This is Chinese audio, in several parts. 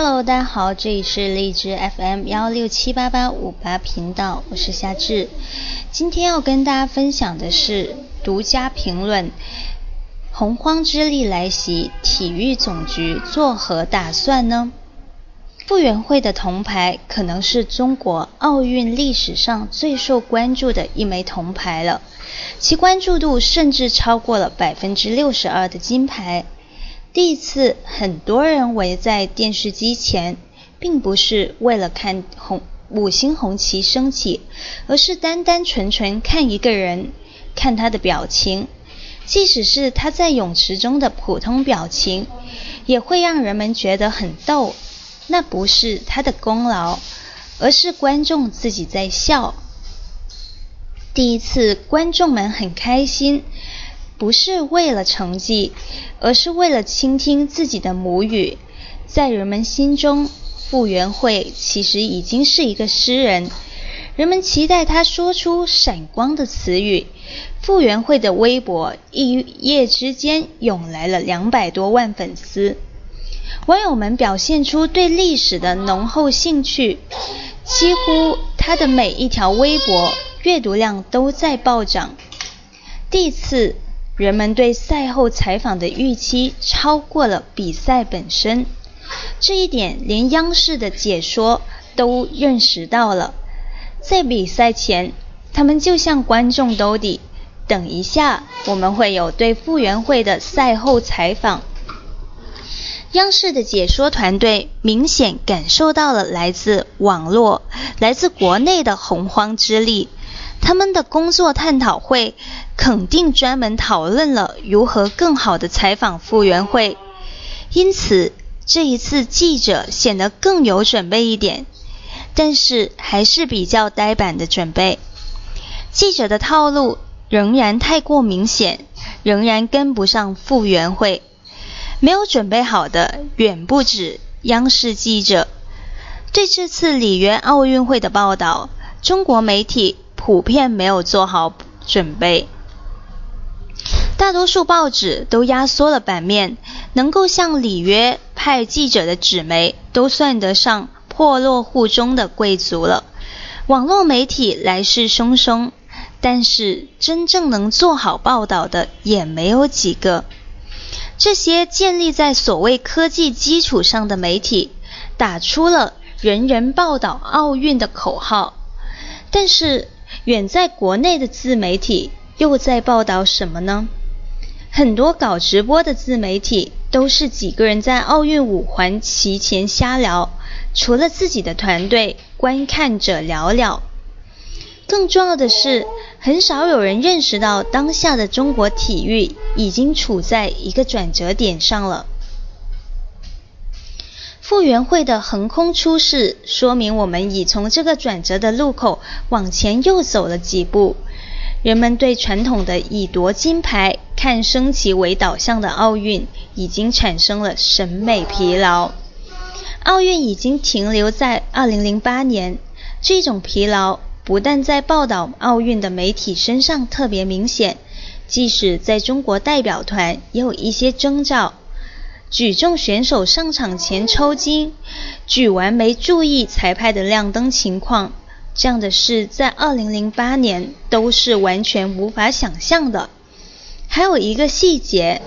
Hello，大家好，这里是荔枝 FM 幺六七八八五八频道，我是夏至。今天要跟大家分享的是独家评论：洪荒之力来袭，体育总局作何打算呢？傅园慧的铜牌可能是中国奥运历史上最受关注的一枚铜牌了，其关注度甚至超过了百分之六十二的金牌。第一次，很多人围在电视机前，并不是为了看红五星红旗升起，而是单单纯纯看一个人，看他的表情。即使是他在泳池中的普通表情，也会让人们觉得很逗。那不是他的功劳，而是观众自己在笑。第一次，观众们很开心。不是为了成绩，而是为了倾听自己的母语。在人们心中，傅园慧其实已经是一个诗人。人们期待他说出闪光的词语。傅园慧的微博一夜之间涌来了两百多万粉丝，网友们表现出对历史的浓厚兴趣，几乎他的每一条微博阅读量都在暴涨。第一次。人们对赛后采访的预期超过了比赛本身，这一点连央视的解说都认识到了。在比赛前，他们就向观众兜底：“等一下，我们会有对傅园慧的赛后采访。”央视的解说团队明显感受到了来自网络、来自国内的洪荒之力。他们的工作探讨会肯定专门讨论了如何更好的采访傅园慧，因此这一次记者显得更有准备一点，但是还是比较呆板的准备。记者的套路仍然太过明显，仍然跟不上傅园慧。没有准备好的远不止央视记者。对这次里约奥运会的报道，中国媒体。普遍没有做好准备，大多数报纸都压缩了版面，能够向里约派记者的纸媒都算得上破落户中的贵族了。网络媒体来势汹汹，但是真正能做好报道的也没有几个。这些建立在所谓科技基础上的媒体，打出了“人人报道奥运”的口号，但是。远在国内的自媒体又在报道什么呢？很多搞直播的自媒体都是几个人在奥运五环旗前瞎聊，除了自己的团队，观看者寥寥。更重要的是，很少有人认识到当下的中国体育已经处在一个转折点上了。傅园慧的横空出世，说明我们已从这个转折的路口往前又走了几步。人们对传统的以夺金牌、看升旗为导向的奥运，已经产生了审美疲劳。奥运已经停留在2008年，这种疲劳不但在报道奥运的媒体身上特别明显，即使在中国代表团也有一些征兆。举重选手上场前抽筋，举完没注意裁判的亮灯情况，这样的事在2008年都是完全无法想象的。还有一个细节，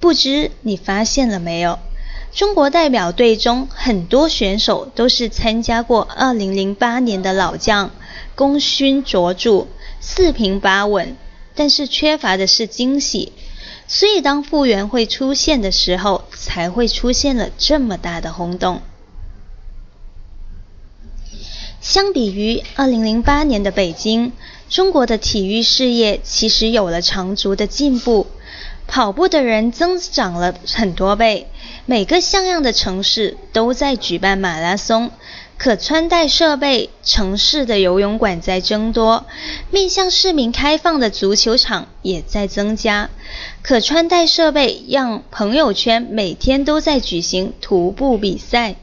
不知你发现了没有？中国代表队中很多选手都是参加过2008年的老将，功勋卓著，四平八稳，但是缺乏的是惊喜。所以，当复原会出现的时候，才会出现了这么大的轰动。相比于2008年的北京，中国的体育事业其实有了长足的进步，跑步的人增长了很多倍，每个像样的城市都在举办马拉松。可穿戴设备，城市的游泳馆在增多，面向市民开放的足球场也在增加。可穿戴设备让朋友圈每天都在举行徒步比赛，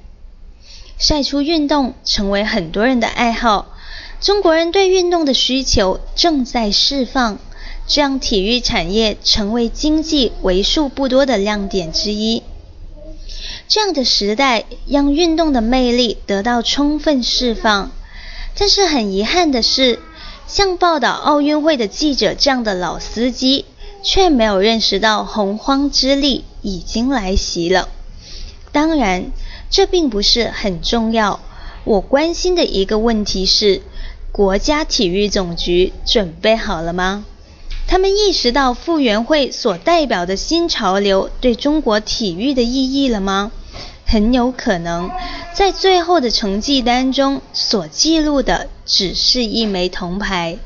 晒出运动成为很多人的爱好。中国人对运动的需求正在释放，这样体育产业成为经济为数不多的亮点之一。这样的时代让运动的魅力得到充分释放。但是很遗憾的是，像报道奥运会的记者这样的老司机，却没有认识到洪荒之力已经来袭了。当然，这并不是很重要。我关心的一个问题是：国家体育总局准备好了吗？他们意识到傅园慧所代表的新潮流对中国体育的意义了吗？很有可能，在最后的成绩单中所记录的只是一枚铜牌。